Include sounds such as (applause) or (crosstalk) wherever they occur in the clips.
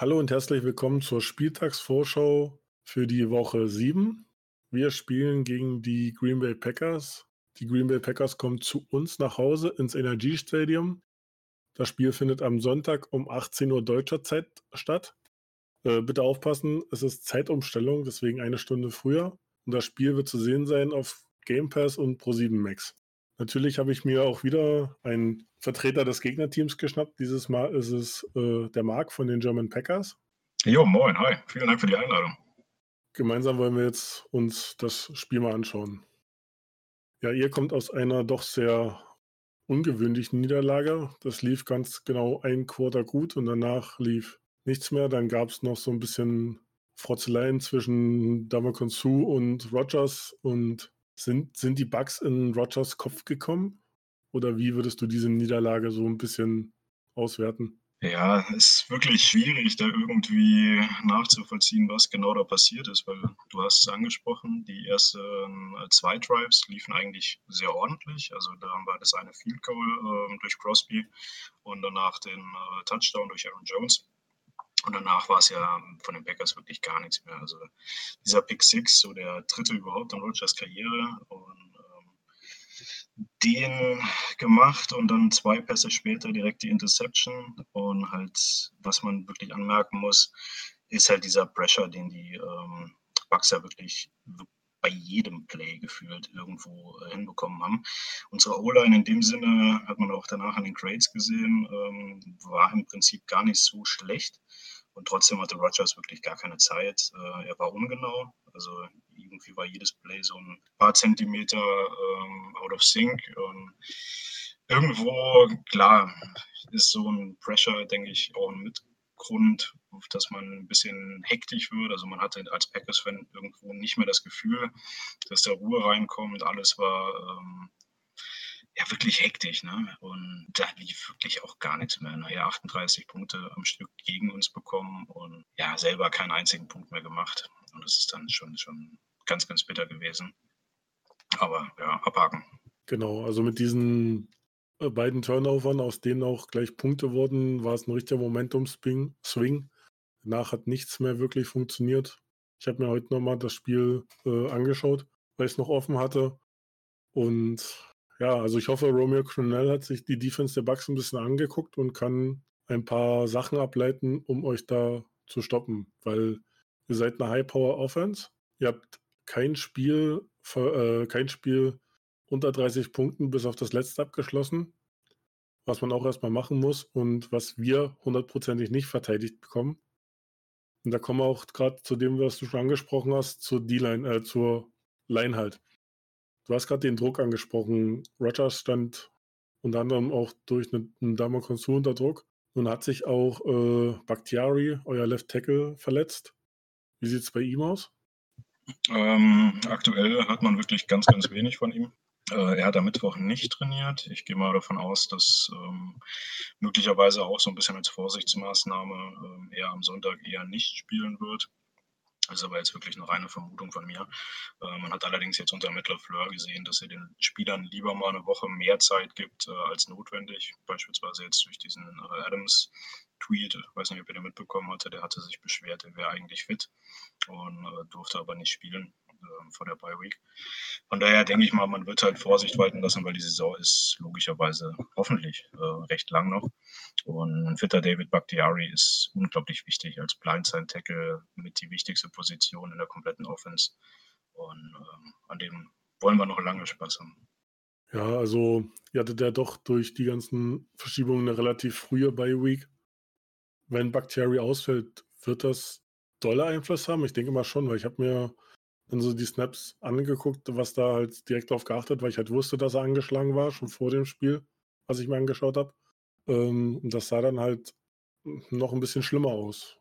Hallo und herzlich willkommen zur Spieltagsvorschau für die Woche 7. Wir spielen gegen die Green Bay Packers. Die Green Bay Packers kommen zu uns nach Hause ins Energy Stadium. Das Spiel findet am Sonntag um 18 Uhr deutscher Zeit statt. Äh, bitte aufpassen, es ist Zeitumstellung, deswegen eine Stunde früher. Und das Spiel wird zu sehen sein auf Game Pass und Pro7 Max. Natürlich habe ich mir auch wieder einen Vertreter des Gegnerteams geschnappt. Dieses Mal ist es äh, der Marc von den German Packers. Jo, moin, hi. Vielen Dank für die Einladung. Gemeinsam wollen wir jetzt uns das Spiel mal anschauen. Ja, ihr kommt aus einer doch sehr ungewöhnlichen Niederlage. Das lief ganz genau ein Quarter gut und danach lief nichts mehr. Dann gab es noch so ein bisschen Frotzeleien zwischen Damakon Su und Rogers und sind, sind die Bugs in Rogers Kopf gekommen? Oder wie würdest du diese Niederlage so ein bisschen auswerten? Ja, es ist wirklich schwierig, da irgendwie nachzuvollziehen, was genau da passiert ist, weil du hast es angesprochen, die ersten äh, zwei Drives liefen eigentlich sehr ordentlich. Also da wir das eine Field Goal äh, durch Crosby und danach den äh, Touchdown durch Aaron Jones. Und danach war es ja von den Packers wirklich gar nichts mehr. Also dieser Pick Six, so der dritte überhaupt in Rogers Karriere und ähm, den gemacht und dann zwei Pässe später direkt die Interception und halt, was man wirklich anmerken muss, ist halt dieser Pressure, den die ähm, Bucks ja wirklich bei jedem Play gefühlt irgendwo äh, hinbekommen haben. Unsere O-Line in dem Sinne, hat man auch danach an den Grades gesehen, ähm, war im Prinzip gar nicht so schlecht. Und trotzdem hatte Rogers wirklich gar keine Zeit. Äh, er war ungenau. Also irgendwie war jedes Play so ein paar Zentimeter ähm, out of sync. Und irgendwo, klar, ist so ein Pressure, denke ich, auch ein Mitgrund, dass man ein bisschen hektisch wird. Also man hatte als Packers-Fan irgendwo nicht mehr das Gefühl, dass da Ruhe reinkommt. Alles war ähm, ja wirklich hektisch. Ne? Und da lief wirklich auch gar nichts mehr. Naja, 38 Punkte am Stück gegen uns bekommen und ja, selber keinen einzigen Punkt mehr gemacht. Und das ist dann schon, schon ganz, ganz bitter gewesen. Aber ja, abhaken. Genau, also mit diesen äh, beiden Turnovern, aus denen auch gleich Punkte wurden, war es ein richtiger Momentum-Swing. Danach hat nichts mehr wirklich funktioniert. Ich habe mir heute nochmal das Spiel äh, angeschaut, weil ich es noch offen hatte. Und ja, also ich hoffe, Romeo Crennel hat sich die Defense der Bucks ein bisschen angeguckt und kann ein paar Sachen ableiten, um euch da zu stoppen, weil ihr seid eine High-Power-Offense. Ihr habt kein Spiel, äh, kein Spiel unter 30 Punkten bis auf das letzte abgeschlossen, was man auch erstmal machen muss und was wir hundertprozentig nicht verteidigt bekommen. Und da kommen wir auch gerade zu dem, was du schon angesprochen hast, zur D-Line, äh, zur Line halt. Du hast gerade den Druck angesprochen. Rogers stand unter anderem auch durch einen, Damakonsur unter Druck. Nun hat sich auch äh, Bakhtiari, euer Left Tackle, verletzt. Wie sieht es bei ihm aus? Ähm, aktuell hört man wirklich ganz, ganz wenig von ihm. Äh, er hat am Mittwoch nicht trainiert. Ich gehe mal davon aus, dass ähm, möglicherweise auch so ein bisschen als Vorsichtsmaßnahme äh, er am Sonntag eher nicht spielen wird. Das ist aber jetzt wirklich eine reine Vermutung von mir. Äh, man hat allerdings jetzt unter Mittler Fleur gesehen, dass er den Spielern lieber mal eine Woche mehr Zeit gibt äh, als notwendig. Beispielsweise jetzt durch diesen äh, Adams-Tweet, ich weiß nicht, ob ihr den mitbekommen hatte, der hatte sich beschwert, er wäre eigentlich fit und äh, durfte aber nicht spielen äh, vor der Bye Week. Von daher denke ich mal, man wird halt Vorsicht walten lassen, weil die Saison ist logischerweise hoffentlich äh, recht lang noch. Und ein fitter David Bakhtiari ist unglaublich wichtig als Blindside-Tackle mit die wichtigste Position in der kompletten Offense. Und ähm, an dem wollen wir noch lange Spaß haben. Ja, also ihr hattet ja doch durch die ganzen Verschiebungen eine relativ frühe Bye Week. Wenn Bakhtiari ausfällt, wird das dolle Einfluss haben? Ich denke mal schon, weil ich habe mir dann so die Snaps angeguckt, was da halt direkt drauf geachtet, weil ich halt wusste, dass er angeschlagen war, schon vor dem Spiel, was ich mir angeschaut habe. Ähm, und das sah dann halt noch ein bisschen schlimmer aus.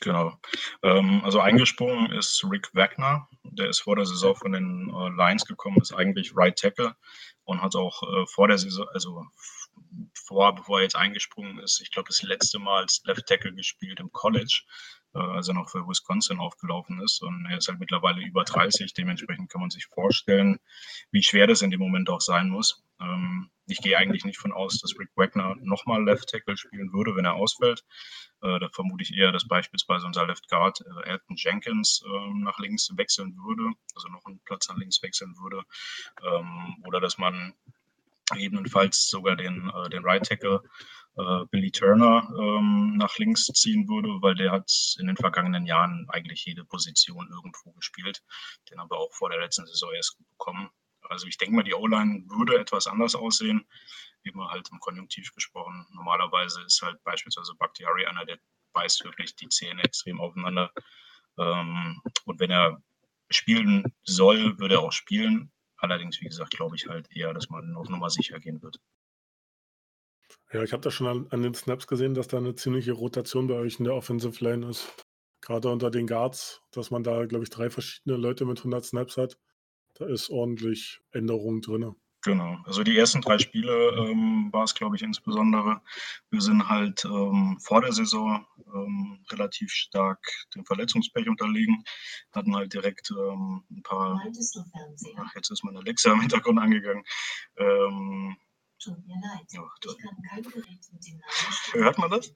Genau. Ähm, also eingesprungen ist Rick Wagner. Der ist vor der Saison von den äh, Lions gekommen, ist eigentlich Right Tackle und hat auch äh, vor der Saison, also vor, bevor er jetzt eingesprungen ist, ich glaube, das letzte Mal als Left Tackle gespielt im College, als er noch für Wisconsin aufgelaufen ist. Und er ist halt mittlerweile über 30. Dementsprechend kann man sich vorstellen, wie schwer das in dem Moment auch sein muss. Ähm, ich gehe eigentlich nicht von aus, dass Rick Wagner nochmal Left Tackle spielen würde, wenn er ausfällt. Äh, da vermute ich eher, dass beispielsweise unser Left Guard äh, Elton Jenkins äh, nach links wechseln würde, also noch einen Platz nach links wechseln würde. Ähm, oder dass man gegebenenfalls sogar den, äh, den Right Tackle äh, Billy Turner ähm, nach links ziehen würde, weil der hat in den vergangenen Jahren eigentlich jede Position irgendwo gespielt. Den haben wir auch vor der letzten Saison erst bekommen. Also ich denke mal, die O-Line würde etwas anders aussehen, immer halt im Konjunktiv gesprochen. Normalerweise ist halt beispielsweise Bakhtiari einer, der beißt wirklich die Zähne extrem aufeinander. Ähm, und wenn er spielen soll, würde er auch spielen. Allerdings, wie gesagt, glaube ich halt eher, dass man auf Nummer sicher gehen wird. Ja, ich habe das schon an, an, den Snaps gesehen, dass da eine ziemliche Rotation bei euch in der Offensive Line ist. Gerade unter den Guards, dass man da, glaube ich, drei verschiedene Leute mit 100 Snaps hat. Da ist ordentlich Änderung drin. Genau, also die ersten drei Spiele ähm, war es, glaube ich, insbesondere. Wir sind halt ähm, vor der Saison ähm, relativ stark dem Verletzungspech unterlegen, hatten halt direkt ähm, ein paar. Ach, jetzt ist meine Alexa im Hintergrund angegangen. Tut mir leid. Ja, ich kann kein Gerät mit dem Namen Hört man das?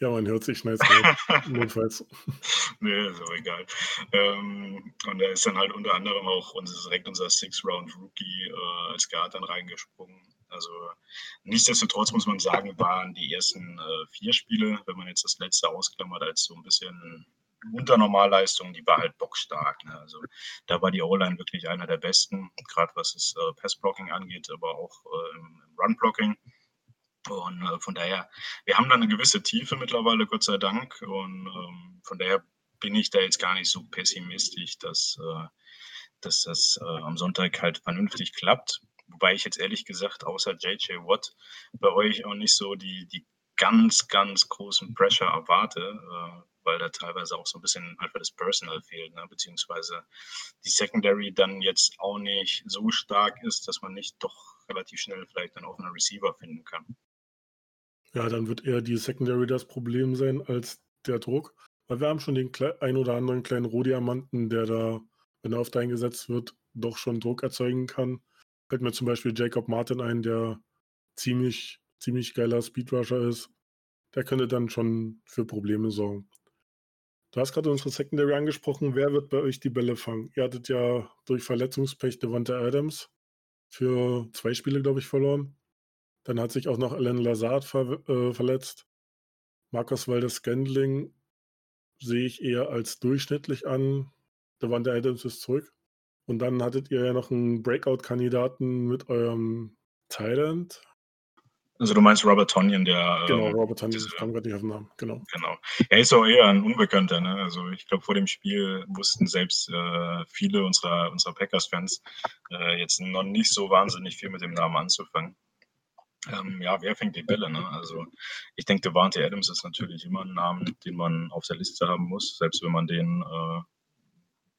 Ja, man hört sich schnell (laughs) notfalls. nee, ist auch egal. Ähm, und da ist dann halt unter anderem auch unser, direkt unser Six-Round-Rookie äh, als Guard dann reingesprungen. Also nichtsdestotrotz muss man sagen, waren die ersten äh, vier Spiele, wenn man jetzt das letzte ausklammert, als so ein bisschen unter Normalleistung, die war halt bockstark. Ne? Also da war die O-Line wirklich einer der besten, gerade was das äh, Pass-Blocking angeht, aber auch äh, im Run-Blocking. Und äh, von daher, wir haben da eine gewisse Tiefe mittlerweile, Gott sei Dank. Und ähm, von daher bin ich da jetzt gar nicht so pessimistisch, dass, äh, dass das äh, am Sonntag halt vernünftig klappt. Wobei ich jetzt ehrlich gesagt, außer JJ Watt, bei euch auch nicht so die, die ganz, ganz großen Pressure erwarte, äh, weil da teilweise auch so ein bisschen einfach das Personal fehlt, ne? beziehungsweise die Secondary dann jetzt auch nicht so stark ist, dass man nicht doch relativ schnell vielleicht dann auch einen Receiver finden kann. Ja, dann wird eher die Secondary das Problem sein als der Druck. Weil wir haben schon den ein oder anderen kleinen Rohdiamanten, der da, wenn er oft eingesetzt wird, doch schon Druck erzeugen kann. Fällt mir zum Beispiel Jacob Martin ein, der ziemlich, ziemlich geiler Speedrusher ist. Der könnte dann schon für Probleme sorgen. Du hast gerade unsere Secondary angesprochen. Wer wird bei euch die Bälle fangen? Ihr hattet ja durch Verletzungspech Devonta Adams für zwei Spiele, glaube ich, verloren. Dann hat sich auch noch Alan Lazard ver äh, verletzt. Marcus Waldes Scandling sehe ich eher als durchschnittlich an. Der Adams ist zurück. Und dann hattet ihr ja noch einen Breakout-Kandidaten mit eurem Thailand. Also du meinst Robert Tonyan, der. Genau, ähm, Robert Tonyan, ich kam gerade nicht auf den Namen. Genau. genau. Er ist auch eher ein Unbekannter. Ne? Also ich glaube, vor dem Spiel wussten selbst äh, viele unserer, unserer Packers-Fans äh, jetzt noch nicht so wahnsinnig viel mit dem Namen anzufangen. Ähm, ja, wer fängt die Bälle? Ne? Also ich denke, Devante Adams ist natürlich immer ein Name, den man auf der Liste haben muss, selbst wenn man den, äh,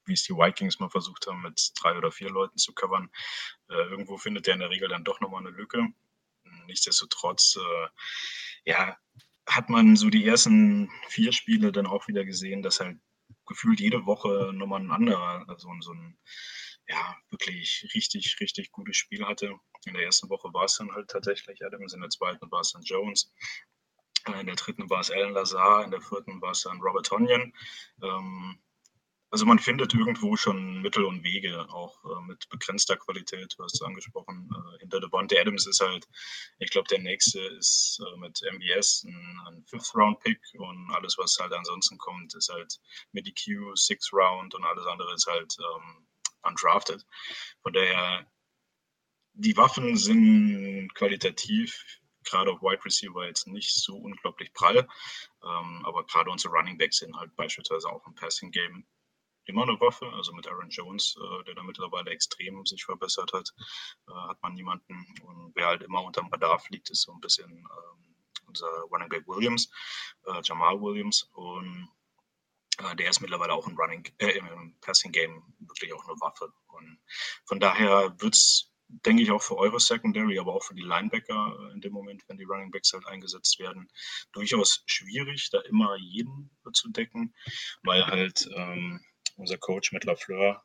wie es die Vikings mal versucht haben, mit drei oder vier Leuten zu covern. Äh, irgendwo findet er in der Regel dann doch nochmal eine Lücke. Nichtsdestotrotz, äh, ja, hat man so die ersten vier Spiele dann auch wieder gesehen, dass halt gefühlt jede Woche nochmal ein anderer, also so ein ja, wirklich richtig, richtig gutes Spiel hatte. In der ersten Woche war es dann halt tatsächlich Adams, in der zweiten war es dann Jones. Äh, in der dritten war es Alan Lazar, in der vierten war es dann Robert Tonyan. Ähm, also man findet irgendwo schon Mittel und Wege, auch äh, mit begrenzter Qualität, du hast es angesprochen. Äh, hinter Devontae Adams ist halt, ich glaube, der nächste ist äh, mit MBS ein, ein Fifth-Round-Pick und alles, was halt ansonsten kommt, ist halt mit EQ, Six-Round und alles andere ist halt ähm, undrafted. Von daher, die Waffen sind qualitativ, gerade auf Wide Receiver jetzt nicht so unglaublich prall. Ähm, aber gerade unsere Running Backs sind halt beispielsweise auch im Passing Game immer eine Waffe. Also mit Aaron Jones, äh, der da mittlerweile extrem sich verbessert hat, äh, hat man niemanden. Und wer halt immer unter dem Radar fliegt, ist so ein bisschen ähm, unser Running Back Williams, äh, Jamal Williams. Und äh, der ist mittlerweile auch im Running, äh, im Passing Game wirklich auch eine Waffe. Und von daher wird es denke ich, auch für eure Secondary, aber auch für die Linebacker äh, in dem Moment, wenn die Running Backs halt eingesetzt werden, durchaus schwierig, da immer jeden zu decken, weil halt ähm, unser Coach mit LaFleur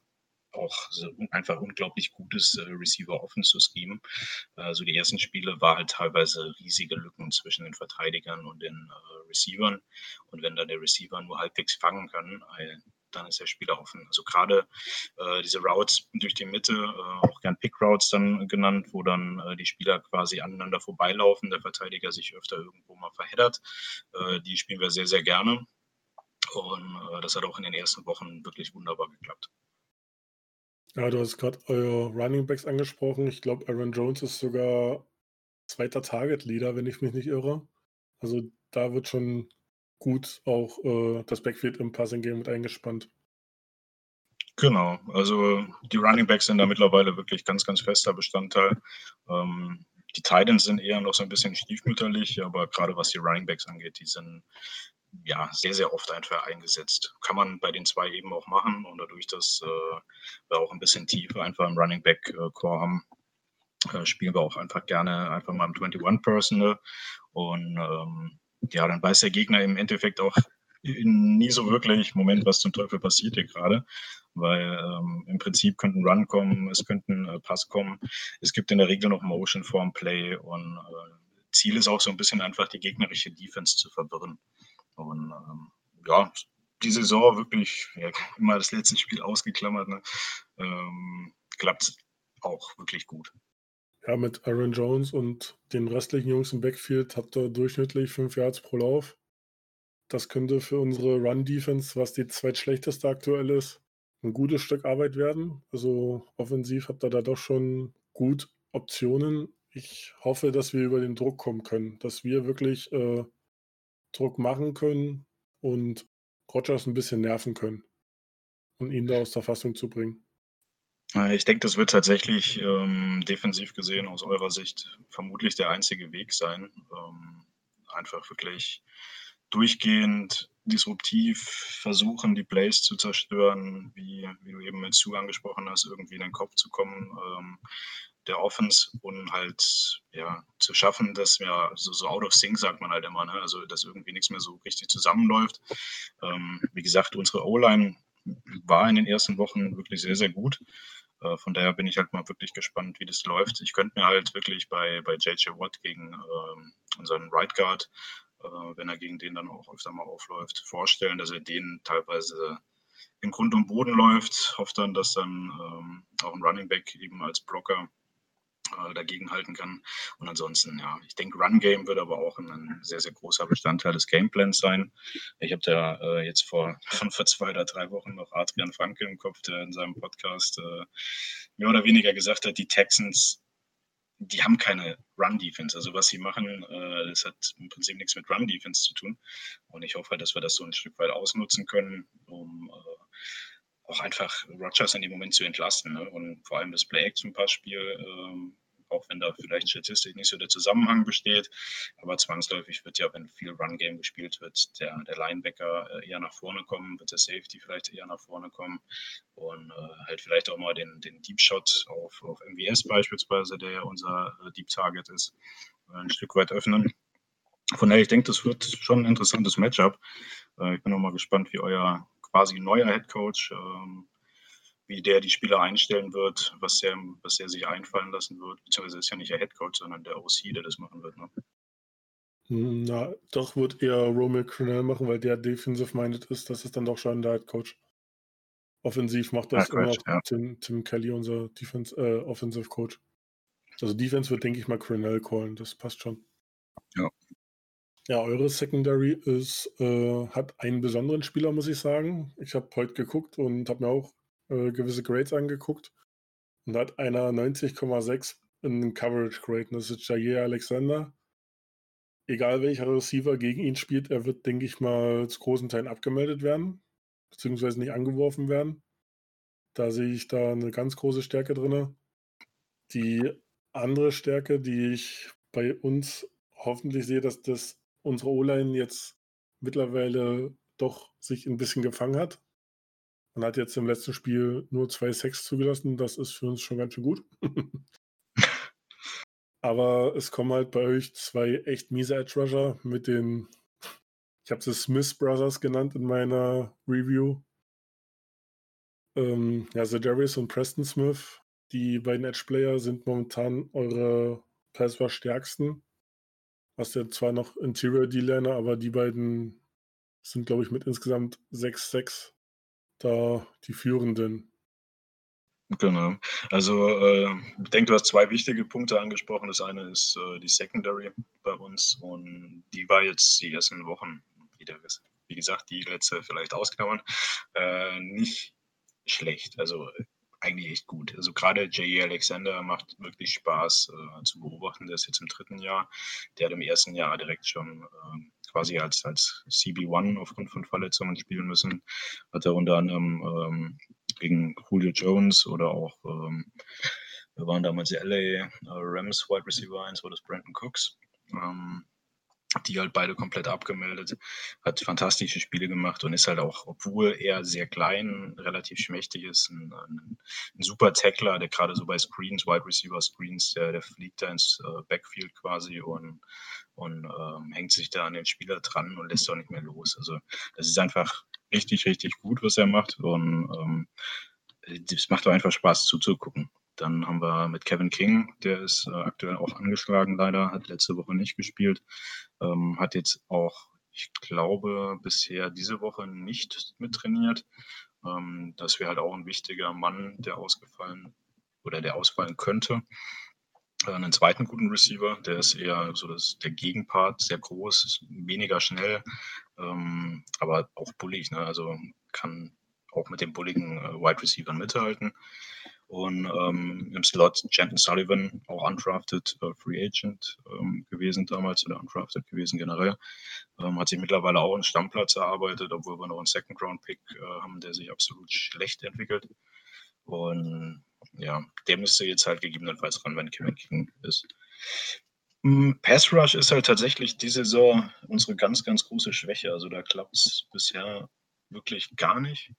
auch so einfach unglaublich gutes äh, Receiver offen zu schemen. Also die ersten Spiele war halt teilweise riesige Lücken zwischen den Verteidigern und den äh, Receivern. Und wenn dann der Receiver nur halbwegs fangen kann, dann ist der Spieler offen. Also gerade äh, diese Routes durch die Mitte, äh, auch gern Pick Routes dann genannt, wo dann äh, die Spieler quasi aneinander vorbeilaufen, der Verteidiger sich öfter irgendwo mal verheddert. Äh, die spielen wir sehr, sehr gerne. Und äh, das hat auch in den ersten Wochen wirklich wunderbar geklappt. Ja, du hast gerade eure Running Backs angesprochen. Ich glaube, Aaron Jones ist sogar zweiter Target Leader, wenn ich mich nicht irre. Also da wird schon gut auch äh, das Backfield im Passing Game mit eingespannt. Genau, also die Running Backs sind da mittlerweile wirklich ganz, ganz fester Bestandteil. Ähm, die Titans sind eher noch so ein bisschen stiefmütterlich, aber gerade was die Running Backs angeht, die sind ja sehr, sehr oft einfach eingesetzt. Kann man bei den zwei eben auch machen und dadurch, dass äh, wir auch ein bisschen Tiefe einfach im Running Back äh, Core haben, äh, spielen wir auch einfach gerne einfach mal im 21 Personal und ähm, ja, dann weiß der Gegner im Endeffekt auch nie so wirklich, Moment, was zum Teufel passiert hier gerade, weil ähm, im Prinzip könnten Run kommen, es könnten äh, Pass kommen, es gibt in der Regel noch Motion vorm Play und äh, Ziel ist auch so ein bisschen einfach die gegnerische Defense zu verwirren. Und ähm, ja, die Saison wirklich, ja, immer das letzte Spiel ausgeklammert, ne, ähm, klappt auch wirklich gut. Ja, mit Aaron Jones und den restlichen Jungs im Backfield habt ihr durchschnittlich 5 Yards pro Lauf. Das könnte für unsere Run-Defense, was die zweitschlechteste aktuell ist, ein gutes Stück Arbeit werden. Also offensiv habt ihr da doch schon gut Optionen. Ich hoffe, dass wir über den Druck kommen können, dass wir wirklich äh, Druck machen können und Rogers ein bisschen nerven können und ihn da aus der Fassung zu bringen. Ich denke, das wird tatsächlich ähm, defensiv gesehen aus eurer Sicht vermutlich der einzige Weg sein. Ähm, einfach wirklich durchgehend disruptiv versuchen, die Plays zu zerstören, wie, wie du eben mit Sue angesprochen hast, irgendwie in den Kopf zu kommen, ähm, der Offense und halt ja zu schaffen, dass wir so, so out of sync sagt man halt immer, ne? also dass irgendwie nichts mehr so richtig zusammenläuft. Ähm, wie gesagt, unsere O-Line war in den ersten Wochen wirklich sehr, sehr gut. Äh, von daher bin ich halt mal wirklich gespannt, wie das läuft. Ich könnte mir halt wirklich bei, bei JJ Watt gegen ähm, unseren Right Guard, äh, wenn er gegen den dann auch öfter mal aufläuft, vorstellen, dass er den teilweise im Grund und Boden läuft. Hofft dann, dass dann ähm, auch ein Running Back eben als Blocker äh, dagegen halten kann. Und ansonsten, ja, ich denke, Run Game wird aber auch ein sehr, sehr großer Bestandteil des Gameplans sein. Ich habe da äh, jetzt vor, (laughs) vor zwei oder drei Wochen noch Adrian Franke im Kopf, der in seinem Podcast äh, mehr oder weniger gesagt hat, die Texans die haben keine Run-Defense. Also was sie machen, äh, das hat im Prinzip nichts mit Run-Defense zu tun. Und ich hoffe, dass wir das so ein Stück weit ausnutzen können, um auch einfach Rogers in dem Moment zu entlasten. Ne? Und vor allem das Play-Action-Passspiel, ähm, auch wenn da vielleicht statistisch nicht so der Zusammenhang besteht, aber zwangsläufig wird ja, wenn viel Run-Game gespielt wird, der, der Linebacker äh, eher nach vorne kommen, wird der Safety vielleicht eher nach vorne kommen und äh, halt vielleicht auch mal den, den Deep Shot auf, auf MVS beispielsweise, der ja unser äh, Deep Target ist, äh, ein Stück weit öffnen. Von daher, ich denke, das wird schon ein interessantes Matchup. Ich bin auch mal gespannt, wie euer quasi neuer Head Coach, ähm, wie der die Spieler einstellen wird, was der, was der sich einfallen lassen wird, beziehungsweise ist ja nicht der Head Coach, sondern der OC, der das machen wird. Ne? Hm, na, doch wird eher Romeo Crennel machen, weil der defensive-minded ist. Das ist dann doch schon der Head Coach. Offensiv macht das ja, immer ja. Tim, Tim, Kelly, unser Defense, äh, Offensive Coach. Also Defense wird, denke ich mal, Crennel callen. Das passt schon. Ja. Eure Secondary ist, äh, hat einen besonderen Spieler, muss ich sagen. Ich habe heute geguckt und habe mir auch äh, gewisse Grades angeguckt. Und da hat einer 90,6 in Coverage Grade. Das ist Jair Alexander. Egal welcher Receiver gegen ihn spielt, er wird, denke ich mal, zu großen Teilen abgemeldet werden, beziehungsweise nicht angeworfen werden. Da sehe ich da eine ganz große Stärke drin. Die andere Stärke, die ich bei uns hoffentlich sehe, dass das unsere O-Line jetzt mittlerweile doch sich ein bisschen gefangen hat. Man hat jetzt im letzten Spiel nur zwei Sacks zugelassen. Das ist für uns schon ganz schön gut. (laughs) Aber es kommen halt bei euch zwei echt miese Edge Rusher mit den, ich habe sie Smith Brothers genannt in meiner Review. Ähm, ja, Zedarius und Preston Smith, die beiden Edge Player sind momentan eure Pass stärksten. Hast ja zwar noch Interior D-Liner, aber die beiden sind, glaube ich, mit insgesamt 6-6 da die führenden. Genau. Also äh, ich denke, du hast zwei wichtige Punkte angesprochen. Das eine ist äh, die Secondary bei uns und die war jetzt die ersten Wochen wieder, wie gesagt, die letzte vielleicht ausklammern, äh, nicht schlecht. Also eigentlich echt gut. Also gerade J.E. Alexander macht wirklich Spaß äh, zu beobachten. Der ist jetzt im dritten Jahr. Der hat im ersten Jahr direkt schon äh, quasi als, als CB1 aufgrund von Verletzungen spielen müssen. Hat er unter anderem ähm, gegen Julio Jones oder auch, ähm, wir waren damals die LA äh, Rams Wide Receiver 1, war das Brandon Cooks. Ähm, die halt beide komplett abgemeldet, hat fantastische Spiele gemacht und ist halt auch, obwohl er sehr klein, relativ schmächtig ist, ein, ein, ein super Tackler, der gerade so bei Screens, Wide Receiver Screens, der, der fliegt da ins äh, Backfield quasi und, und ähm, hängt sich da an den Spieler dran und lässt auch nicht mehr los. Also das ist einfach richtig, richtig gut, was er macht und ähm, es macht auch einfach Spaß zuzugucken. Dann haben wir mit Kevin King, der ist äh, aktuell auch angeschlagen leider, hat letzte Woche nicht gespielt, ähm, hat jetzt auch, ich glaube, bisher diese Woche nicht mit trainiert. Ähm, das wäre halt auch ein wichtiger Mann, der ausgefallen oder der ausfallen könnte. Äh, einen zweiten guten Receiver, der ist eher so das, der Gegenpart, sehr groß, weniger schnell, ähm, aber auch bullig, ne? also kann auch mit den bulligen äh, Wide Receivers mithalten. Und ähm, im Slot Janton Sullivan, auch undrafted äh, Free Agent ähm, gewesen damals oder undrafted gewesen generell, ähm, hat sich mittlerweile auch einen Stammplatz erarbeitet, obwohl wir noch einen Second Round Pick äh, haben, der sich absolut schlecht entwickelt. Und ja, der müsste jetzt halt gegebenenfalls ran, wenn Kevin King ist. Hm, Pass Rush ist halt tatsächlich diese Saison unsere ganz, ganz große Schwäche. Also da klappt es bisher wirklich gar nicht.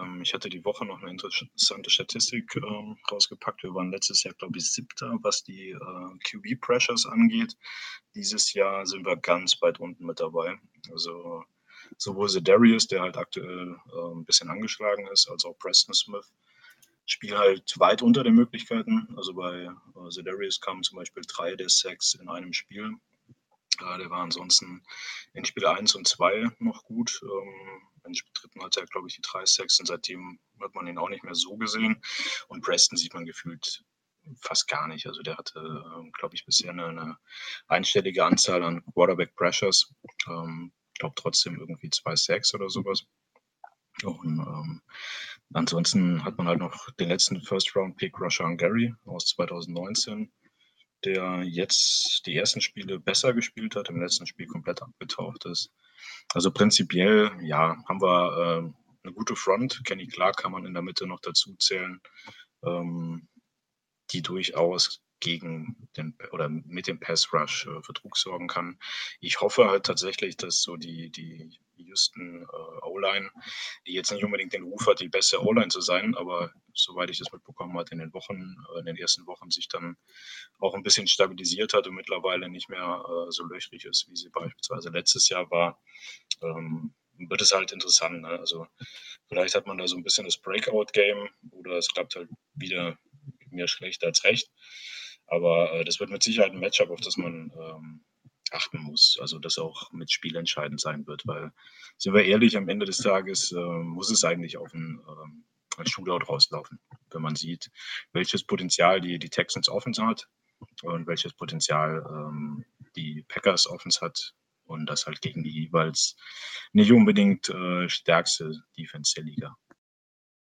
Ähm, ich hatte die Woche noch eine interessante Statistik ähm, rausgepackt. Wir waren letztes Jahr, glaube ich, siebter, was die äh, QB-Pressures angeht. Dieses Jahr sind wir ganz weit unten mit dabei. Also sowohl Darius, der halt aktuell äh, ein bisschen angeschlagen ist, als auch Preston Smith spielen halt weit unter den Möglichkeiten. Also bei äh, Darius kamen zum Beispiel drei der Sacks in einem Spiel. Äh, der war ansonsten in Spiel 1 und 2 noch gut. Ähm, in Spiel dritten hat er, glaube ich, die drei Sacks und seitdem hat man ihn auch nicht mehr so gesehen. Und Preston sieht man gefühlt fast gar nicht. Also der hatte, ähm, glaube ich, bisher eine, eine, einstellige Anzahl an Quarterback Pressures. Ähm, ich glaube trotzdem irgendwie zwei Sacks oder sowas. Und ähm, ansonsten hat man halt noch den letzten First-Round-Pick Rashan Gary aus 2019, der jetzt die ersten Spiele besser gespielt hat, im letzten Spiel komplett abgetaucht ist. Also prinzipiell, ja, haben wir äh, eine gute Front. Kenny Clark kann man in der Mitte noch dazu zählen, ähm, die durchaus gegen den oder mit dem Pass Rush äh, für Druck sorgen kann. Ich hoffe halt tatsächlich, dass so die, die Houston äh, O-Line, die jetzt nicht unbedingt den Ruf hat, die beste O-Line zu sein, aber soweit ich das mitbekommen habe, in den Wochen, äh, in den ersten Wochen sich dann auch ein bisschen stabilisiert hat und mittlerweile nicht mehr äh, so löchrig ist, wie sie beispielsweise letztes Jahr war. Ähm, wird es halt interessant. Ne? Also vielleicht hat man da so ein bisschen das Breakout-Game oder es klappt halt wieder mehr schlecht als recht. Aber äh, das wird mit Sicherheit ein Matchup, auf das man ähm, achten muss. Also das auch mit Spiel entscheidend sein wird, weil, sind wir ehrlich, am Ende des Tages äh, muss es eigentlich auf ein, äh, ein Shootout rauslaufen, wenn man sieht, welches Potenzial die, die Texans Offense hat und welches Potenzial ähm, die Packers Offense hat und das halt gegen die jeweils nicht unbedingt äh, stärkste Defense der Liga.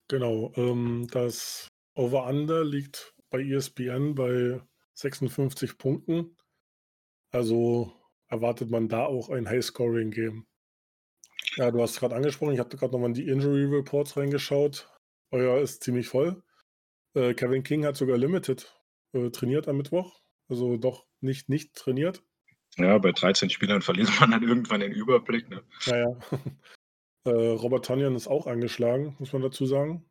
Genau, ähm, das Over-Under liegt bei ESPN bei 56 Punkten. Also erwartet man da auch ein High-Scoring-Game. Ja, du hast gerade angesprochen, ich hatte gerade nochmal in die Injury Reports reingeschaut. Euer ist ziemlich voll. Äh, Kevin King hat sogar Limited äh, trainiert am Mittwoch. Also doch nicht nicht trainiert. Ja, bei 13 Spielern verliert man dann irgendwann den Überblick. Ne? Naja. (laughs) äh, Robert Tonyan ist auch angeschlagen, muss man dazu sagen.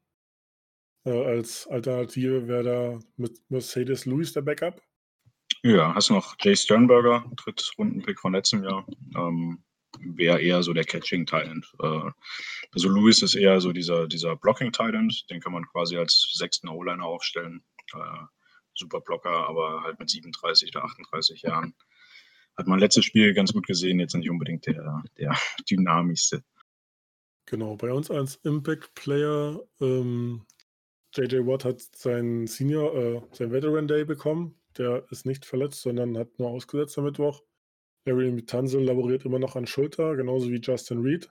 Äh, als Alternative wäre da mit Mercedes Lewis der Backup. Ja, hast noch Jay Sternberger, Drittrundenpick von letztem Jahr. Ähm, Wäre eher so der Catching Talent. Äh, also Louis ist eher so dieser, dieser Blocking Talent, den kann man quasi als sechsten O-Liner aufstellen. Äh, super Blocker, aber halt mit 37 oder 38 Jahren. Hat man letztes Spiel ganz gut gesehen, jetzt nicht unbedingt der, der (laughs) dynamischste. Genau, bei uns als Impact Player, ähm, JJ Watt hat seinen Senior, äh, sein Veteran Day bekommen. Der ist nicht verletzt, sondern hat nur ausgesetzt am Mittwoch. Larry Tanzel laboriert immer noch an Schulter, genauso wie Justin Reed.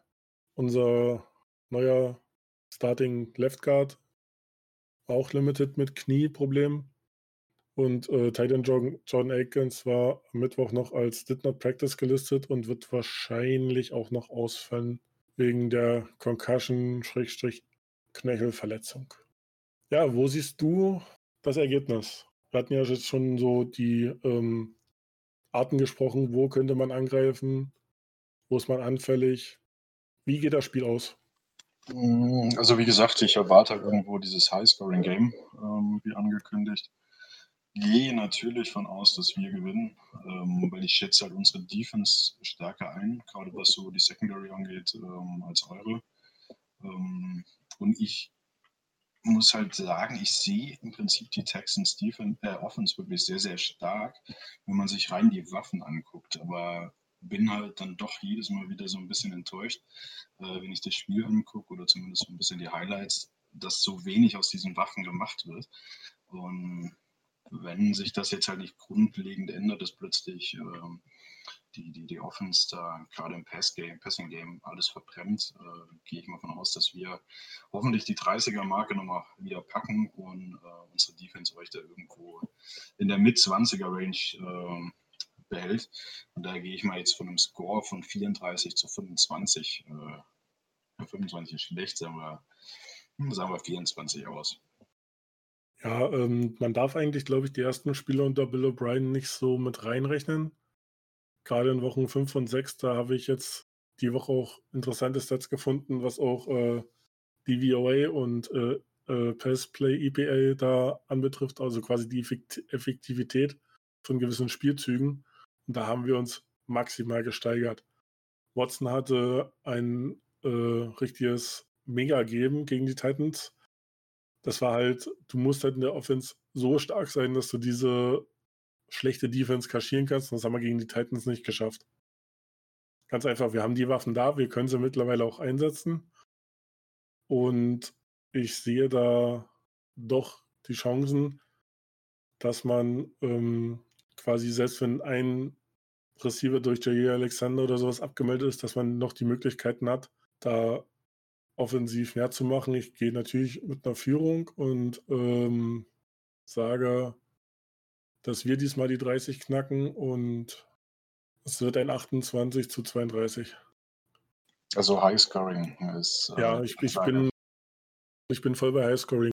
Unser neuer Starting Left Guard, auch limited mit Knieproblemen. Und äh, Titan John, John Aikens war am Mittwoch noch als Did Not Practice gelistet und wird wahrscheinlich auch noch ausfallen wegen der Concussion-Knöchelverletzung. Ja, wo siehst du das Ergebnis? Wir hatten ja jetzt schon so die ähm, Arten gesprochen, wo könnte man angreifen, wo ist man anfällig. Wie geht das Spiel aus? Mm, also wie gesagt, ich erwarte irgendwo dieses High-Scoring-Game, ähm, wie angekündigt gehe natürlich von aus, dass wir gewinnen, ähm, weil ich schätze halt unsere Defense stärker ein, gerade was so die Secondary angeht, ähm, als eure. Ähm, und ich muss halt sagen, ich sehe im Prinzip die Texans Defense, äh, Offense wirklich sehr, sehr stark, wenn man sich rein die Waffen anguckt. Aber bin halt dann doch jedes Mal wieder so ein bisschen enttäuscht, äh, wenn ich das Spiel angucke oder zumindest so ein bisschen die Highlights, dass so wenig aus diesen Waffen gemacht wird. Und wenn sich das jetzt halt nicht grundlegend ändert, dass plötzlich ähm, die, die, die Offense da gerade im Pass-Game, Passing-Game alles verbrennt, äh, gehe ich mal davon aus, dass wir hoffentlich die 30er-Marke nochmal wieder packen und äh, unsere Defense euch da irgendwo in der Mit-20er-Range äh, behält. Und da gehe ich mal jetzt von einem Score von 34 zu 25. Äh, 25 ist schlecht, sagen wir, sagen wir 24 aus. Ja, ähm, man darf eigentlich, glaube ich, die ersten Spiele unter Bill O'Brien nicht so mit reinrechnen. Gerade in Wochen 5 und 6, da habe ich jetzt die Woche auch interessante Stats gefunden, was auch äh, DVOA und äh, äh, Pass-Play EPA da anbetrifft, also quasi die Effektivität von gewissen Spielzügen. Und da haben wir uns maximal gesteigert. Watson hatte ein äh, richtiges Mega-Geben gegen die Titans das war halt, du musst halt in der Offense so stark sein, dass du diese schlechte Defense kaschieren kannst. Das haben wir gegen die Titans nicht geschafft. Ganz einfach, wir haben die Waffen da, wir können sie mittlerweile auch einsetzen. Und ich sehe da doch die Chancen, dass man ähm, quasi, selbst wenn ein Receiver durch Jair Alexander oder sowas abgemeldet ist, dass man noch die Möglichkeiten hat, da offensiv mehr zu machen. Ich gehe natürlich mit einer Führung und ähm, sage, dass wir diesmal die 30 knacken und es wird ein 28 zu 32. Also Highscoring ist. Äh, ja, ich, ich bin, ich bin voll bei Highscoring.